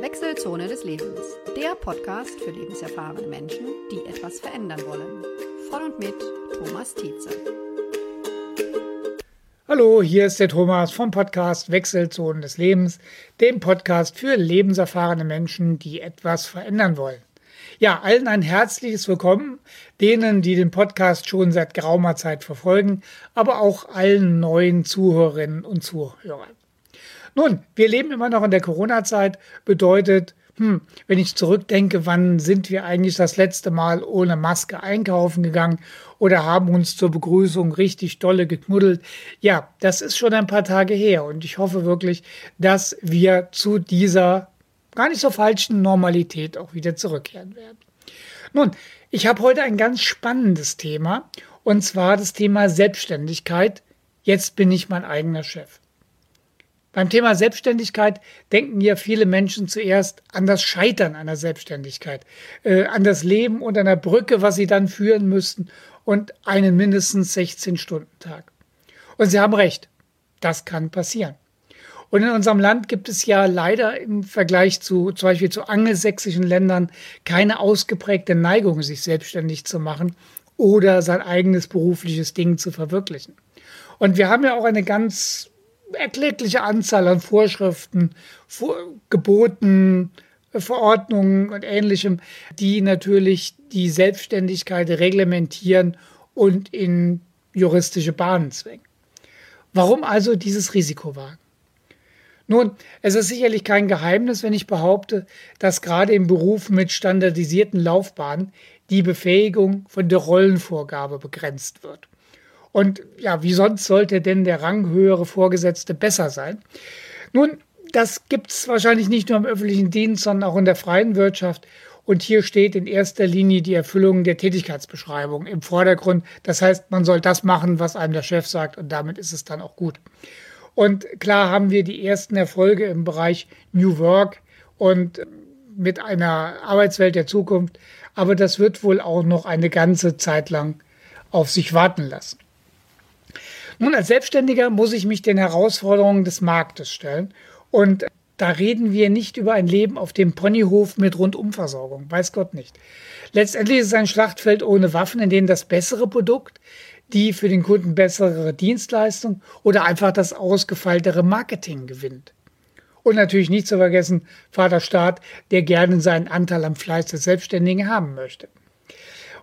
Wechselzone des Lebens, der Podcast für lebenserfahrene Menschen, die etwas verändern wollen. Von und mit Thomas Tietze. Hallo, hier ist der Thomas vom Podcast Wechselzonen des Lebens, dem Podcast für lebenserfahrene Menschen, die etwas verändern wollen. Ja, allen ein herzliches Willkommen, denen, die den Podcast schon seit geraumer Zeit verfolgen, aber auch allen neuen Zuhörerinnen und Zuhörern. Nun, wir leben immer noch in der Corona-Zeit, bedeutet, hm, wenn ich zurückdenke, wann sind wir eigentlich das letzte Mal ohne Maske einkaufen gegangen oder haben uns zur Begrüßung richtig dolle geknuddelt? Ja, das ist schon ein paar Tage her und ich hoffe wirklich, dass wir zu dieser gar nicht so falschen Normalität auch wieder zurückkehren werden. Nun, ich habe heute ein ganz spannendes Thema und zwar das Thema Selbstständigkeit. Jetzt bin ich mein eigener Chef. Beim Thema Selbstständigkeit denken ja viele Menschen zuerst an das Scheitern einer Selbstständigkeit, äh, an das Leben unter einer Brücke, was sie dann führen müssten und einen mindestens 16-Stunden-Tag. Und sie haben recht, das kann passieren. Und in unserem Land gibt es ja leider im Vergleich zu zum Beispiel zu angelsächsischen Ländern keine ausgeprägte Neigung, sich selbstständig zu machen oder sein eigenes berufliches Ding zu verwirklichen. Und wir haben ja auch eine ganz erkleckliche Anzahl an Vorschriften, Vor Geboten, Verordnungen und ähnlichem, die natürlich die Selbstständigkeit reglementieren und in juristische Bahnen zwingen. Warum also dieses Risiko wagen? Nun, es ist sicherlich kein Geheimnis, wenn ich behaupte, dass gerade im Beruf mit standardisierten Laufbahnen die Befähigung von der Rollenvorgabe begrenzt wird. Und ja, wie sonst sollte denn der ranghöhere Vorgesetzte besser sein? Nun, das gibt es wahrscheinlich nicht nur im öffentlichen Dienst, sondern auch in der freien Wirtschaft. Und hier steht in erster Linie die Erfüllung der Tätigkeitsbeschreibung im Vordergrund. Das heißt, man soll das machen, was einem der Chef sagt, und damit ist es dann auch gut. Und klar haben wir die ersten Erfolge im Bereich New Work und mit einer Arbeitswelt der Zukunft. Aber das wird wohl auch noch eine ganze Zeit lang auf sich warten lassen. Nun, als Selbstständiger muss ich mich den Herausforderungen des Marktes stellen. Und da reden wir nicht über ein Leben auf dem Ponyhof mit Rundumversorgung, weiß Gott nicht. Letztendlich ist es ein Schlachtfeld ohne Waffen, in dem das bessere Produkt, die für den Kunden bessere Dienstleistung oder einfach das ausgefeiltere Marketing gewinnt. Und natürlich nicht zu vergessen, Vater Staat, der gerne seinen Anteil am Fleiß des Selbstständigen haben möchte.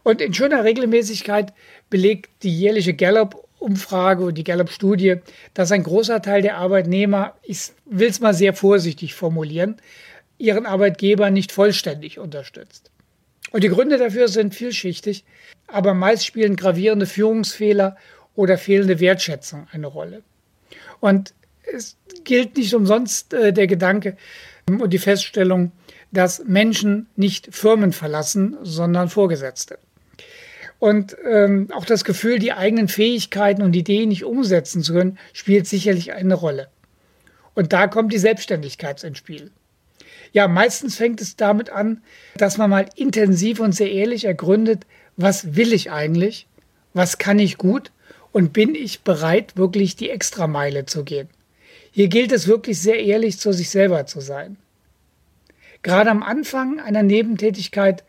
Und in schöner Regelmäßigkeit belegt die jährliche Gallup Umfrage und die Gallup-Studie, dass ein großer Teil der Arbeitnehmer, ich will es mal sehr vorsichtig formulieren, ihren Arbeitgeber nicht vollständig unterstützt. Und die Gründe dafür sind vielschichtig, aber meist spielen gravierende Führungsfehler oder fehlende Wertschätzung eine Rolle. Und es gilt nicht umsonst äh, der Gedanke und die Feststellung, dass Menschen nicht Firmen verlassen, sondern Vorgesetzte. Und ähm, auch das Gefühl, die eigenen Fähigkeiten und Ideen nicht umsetzen zu können, spielt sicherlich eine Rolle. Und da kommt die Selbstständigkeit ins Spiel. Ja, meistens fängt es damit an, dass man mal intensiv und sehr ehrlich ergründet, was will ich eigentlich, was kann ich gut und bin ich bereit, wirklich die Extrameile zu gehen. Hier gilt es wirklich sehr ehrlich zu sich selber zu sein. Gerade am Anfang einer Nebentätigkeit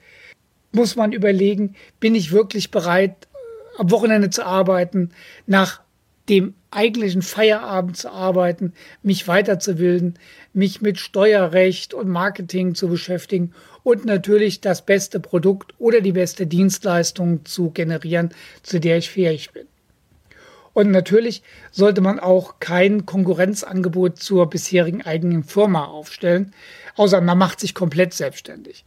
muss man überlegen, bin ich wirklich bereit, am Wochenende zu arbeiten, nach dem eigentlichen Feierabend zu arbeiten, mich weiterzubilden, mich mit Steuerrecht und Marketing zu beschäftigen und natürlich das beste Produkt oder die beste Dienstleistung zu generieren, zu der ich fähig bin. Und natürlich sollte man auch kein Konkurrenzangebot zur bisherigen eigenen Firma aufstellen, außer man macht sich komplett selbstständig.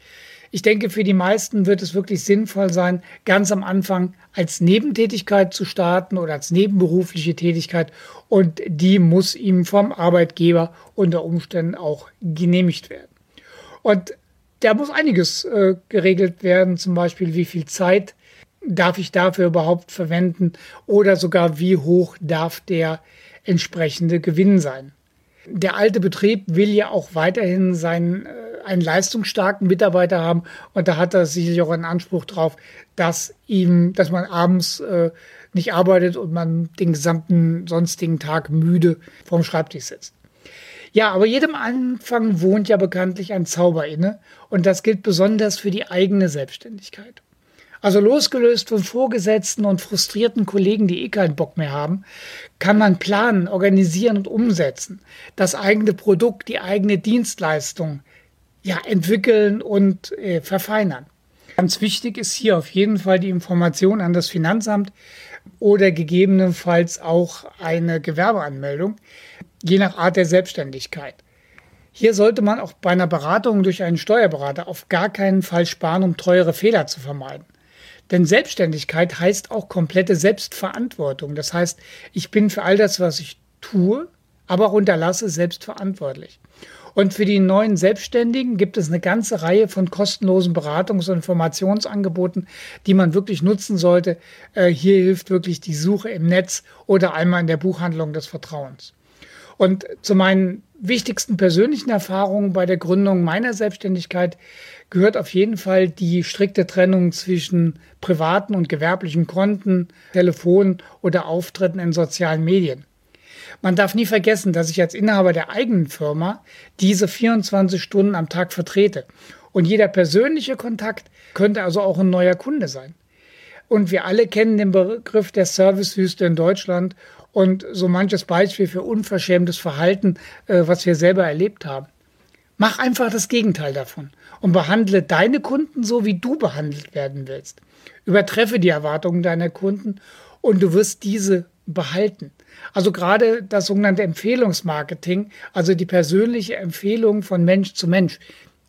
Ich denke, für die meisten wird es wirklich sinnvoll sein, ganz am Anfang als Nebentätigkeit zu starten oder als nebenberufliche Tätigkeit und die muss ihm vom Arbeitgeber unter Umständen auch genehmigt werden. Und da muss einiges äh, geregelt werden, zum Beispiel wie viel Zeit darf ich dafür überhaupt verwenden oder sogar wie hoch darf der entsprechende Gewinn sein. Der alte Betrieb will ja auch weiterhin seinen, äh, einen leistungsstarken Mitarbeiter haben und da hat er sicherlich auch einen Anspruch drauf, dass ihm, dass man abends äh, nicht arbeitet und man den gesamten sonstigen Tag müde vorm Schreibtisch sitzt. Ja, aber jedem Anfang wohnt ja bekanntlich ein Zauber inne und das gilt besonders für die eigene Selbstständigkeit. Also losgelöst von Vorgesetzten und frustrierten Kollegen, die eh keinen Bock mehr haben, kann man planen, organisieren und umsetzen. Das eigene Produkt, die eigene Dienstleistung ja, entwickeln und äh, verfeinern. Ganz wichtig ist hier auf jeden Fall die Information an das Finanzamt oder gegebenenfalls auch eine Gewerbeanmeldung, je nach Art der Selbstständigkeit. Hier sollte man auch bei einer Beratung durch einen Steuerberater auf gar keinen Fall sparen, um teure Fehler zu vermeiden. Denn Selbstständigkeit heißt auch komplette Selbstverantwortung. Das heißt, ich bin für all das, was ich tue, aber auch unterlasse, selbstverantwortlich. Und für die neuen Selbstständigen gibt es eine ganze Reihe von kostenlosen Beratungs- und Informationsangeboten, die man wirklich nutzen sollte. Äh, hier hilft wirklich die Suche im Netz oder einmal in der Buchhandlung des Vertrauens. Und zu meinen wichtigsten persönlichen Erfahrungen bei der Gründung meiner Selbstständigkeit gehört auf jeden Fall die strikte Trennung zwischen privaten und gewerblichen Konten, Telefon oder Auftritten in sozialen Medien. Man darf nie vergessen, dass ich als Inhaber der eigenen Firma diese 24 Stunden am Tag vertrete. Und jeder persönliche Kontakt könnte also auch ein neuer Kunde sein. Und wir alle kennen den Begriff der Servicewüste in Deutschland und so manches Beispiel für unverschämtes Verhalten, äh, was wir selber erlebt haben. Mach einfach das Gegenteil davon und behandle deine Kunden so, wie du behandelt werden willst. Übertreffe die Erwartungen deiner Kunden und du wirst diese behalten. Also gerade das sogenannte Empfehlungsmarketing, also die persönliche Empfehlung von Mensch zu Mensch,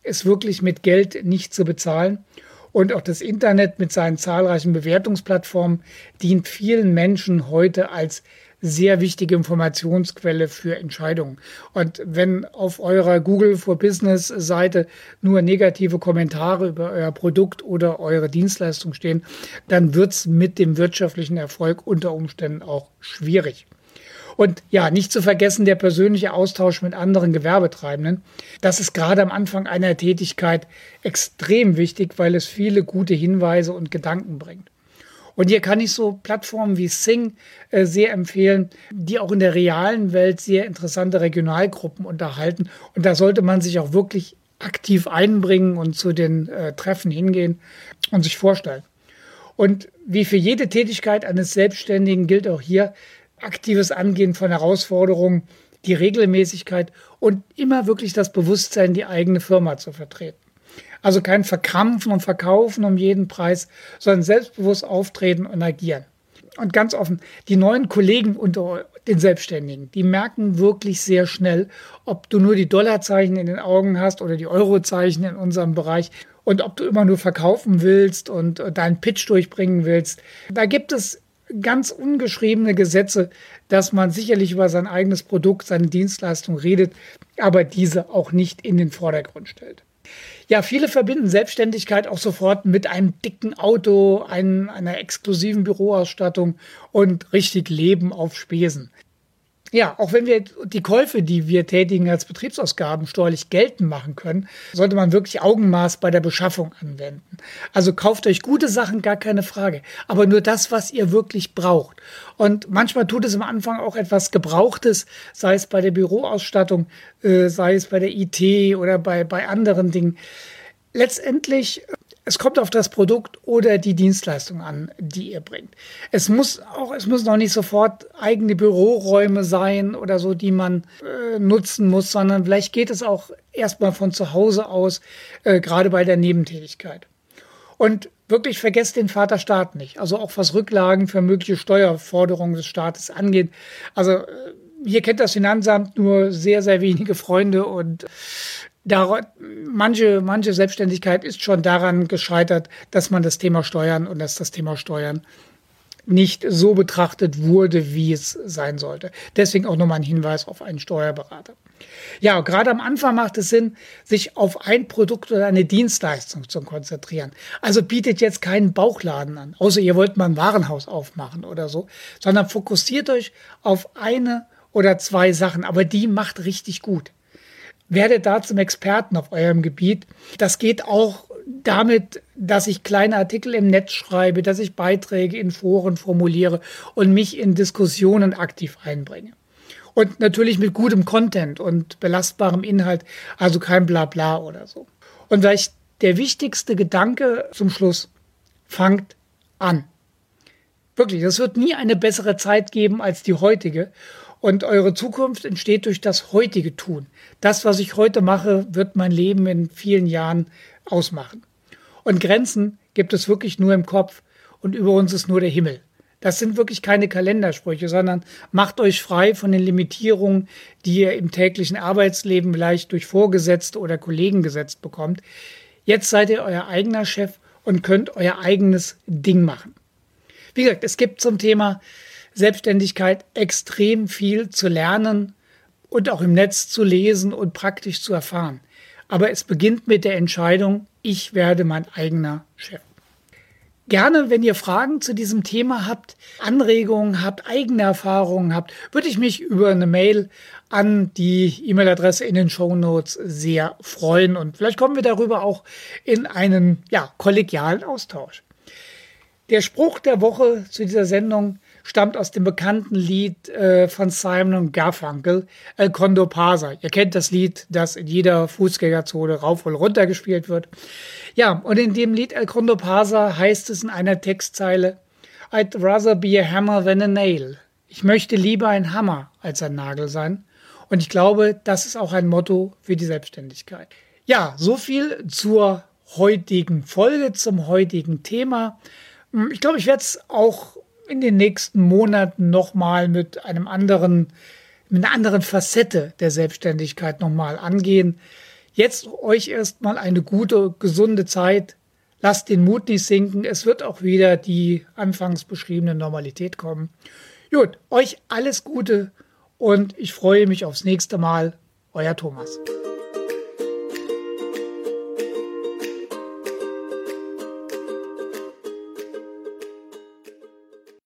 ist wirklich mit Geld nicht zu bezahlen. Und auch das Internet mit seinen zahlreichen Bewertungsplattformen dient vielen Menschen heute als sehr wichtige Informationsquelle für Entscheidungen. Und wenn auf eurer Google for Business Seite nur negative Kommentare über euer Produkt oder eure Dienstleistung stehen, dann wird's mit dem wirtschaftlichen Erfolg unter Umständen auch schwierig. Und ja, nicht zu vergessen der persönliche Austausch mit anderen Gewerbetreibenden. Das ist gerade am Anfang einer Tätigkeit extrem wichtig, weil es viele gute Hinweise und Gedanken bringt. Und hier kann ich so Plattformen wie Sing äh, sehr empfehlen, die auch in der realen Welt sehr interessante Regionalgruppen unterhalten. Und da sollte man sich auch wirklich aktiv einbringen und zu den äh, Treffen hingehen und sich vorstellen. Und wie für jede Tätigkeit eines Selbstständigen gilt auch hier aktives Angehen von Herausforderungen, die Regelmäßigkeit und immer wirklich das Bewusstsein, die eigene Firma zu vertreten. Also kein Verkrampfen und Verkaufen um jeden Preis, sondern selbstbewusst auftreten und agieren. Und ganz offen, die neuen Kollegen unter den Selbstständigen, die merken wirklich sehr schnell, ob du nur die Dollarzeichen in den Augen hast oder die Eurozeichen in unserem Bereich und ob du immer nur verkaufen willst und deinen Pitch durchbringen willst. Da gibt es ganz ungeschriebene Gesetze, dass man sicherlich über sein eigenes Produkt, seine Dienstleistung redet, aber diese auch nicht in den Vordergrund stellt. Ja, viele verbinden Selbstständigkeit auch sofort mit einem dicken Auto, einem, einer exklusiven Büroausstattung und richtig Leben auf Spesen. Ja, auch wenn wir die Käufe, die wir tätigen, als Betriebsausgaben steuerlich geltend machen können, sollte man wirklich Augenmaß bei der Beschaffung anwenden. Also kauft euch gute Sachen, gar keine Frage, aber nur das, was ihr wirklich braucht. Und manchmal tut es am Anfang auch etwas Gebrauchtes, sei es bei der Büroausstattung, äh, sei es bei der IT oder bei, bei anderen Dingen. Letztendlich es kommt auf das Produkt oder die Dienstleistung an, die ihr bringt. Es muss auch, es müssen auch nicht sofort eigene Büroräume sein oder so, die man äh, nutzen muss, sondern vielleicht geht es auch erstmal von zu Hause aus, äh, gerade bei der Nebentätigkeit. Und wirklich vergesst den Vaterstaat nicht. Also auch was Rücklagen für mögliche Steuerforderungen des Staates angeht. Also äh, hier kennt das Finanzamt nur sehr, sehr wenige Freunde und da, manche, manche Selbstständigkeit ist schon daran gescheitert, dass man das Thema Steuern und dass das Thema Steuern nicht so betrachtet wurde, wie es sein sollte. Deswegen auch nochmal ein Hinweis auf einen Steuerberater. Ja, gerade am Anfang macht es Sinn, sich auf ein Produkt oder eine Dienstleistung zu konzentrieren. Also bietet jetzt keinen Bauchladen an, außer ihr wollt mal ein Warenhaus aufmachen oder so, sondern fokussiert euch auf eine oder zwei Sachen, aber die macht richtig gut werdet da zum Experten auf eurem Gebiet. Das geht auch damit, dass ich kleine Artikel im Netz schreibe, dass ich Beiträge in Foren formuliere und mich in Diskussionen aktiv einbringe. Und natürlich mit gutem Content und belastbarem Inhalt, also kein Blabla oder so. Und vielleicht der wichtigste Gedanke zum Schluss, fangt an. Wirklich, es wird nie eine bessere Zeit geben als die heutige. Und eure Zukunft entsteht durch das heutige Tun. Das, was ich heute mache, wird mein Leben in vielen Jahren ausmachen. Und Grenzen gibt es wirklich nur im Kopf und über uns ist nur der Himmel. Das sind wirklich keine Kalendersprüche, sondern macht euch frei von den Limitierungen, die ihr im täglichen Arbeitsleben vielleicht durch Vorgesetzte oder Kollegen gesetzt bekommt. Jetzt seid ihr euer eigener Chef und könnt euer eigenes Ding machen. Wie gesagt, es gibt zum Thema Selbstständigkeit extrem viel zu lernen und auch im Netz zu lesen und praktisch zu erfahren. Aber es beginnt mit der Entscheidung, ich werde mein eigener Chef. Gerne, wenn ihr Fragen zu diesem Thema habt, Anregungen habt, eigene Erfahrungen habt, würde ich mich über eine Mail an die E-Mail-Adresse in den Show Notes sehr freuen und vielleicht kommen wir darüber auch in einen ja, kollegialen Austausch. Der Spruch der Woche zu dieser Sendung stammt aus dem bekannten Lied äh, von Simon Garfunkel, El Condo Pasa. Ihr kennt das Lied, das in jeder Fußgängerzone rauf und runter gespielt wird. Ja, und in dem Lied El Condo Pasa heißt es in einer Textzeile, I'd rather be a hammer than a nail. Ich möchte lieber ein Hammer als ein Nagel sein. Und ich glaube, das ist auch ein Motto für die Selbstständigkeit. Ja, so viel zur heutigen Folge, zum heutigen Thema. Ich glaube, ich werde es auch in den nächsten Monaten nochmal mit einem anderen, mit einer anderen Facette der Selbstständigkeit nochmal angehen. Jetzt euch erstmal eine gute, gesunde Zeit. Lasst den Mut nicht sinken. Es wird auch wieder die anfangs beschriebene Normalität kommen. Gut, euch alles Gute und ich freue mich aufs nächste Mal. Euer Thomas.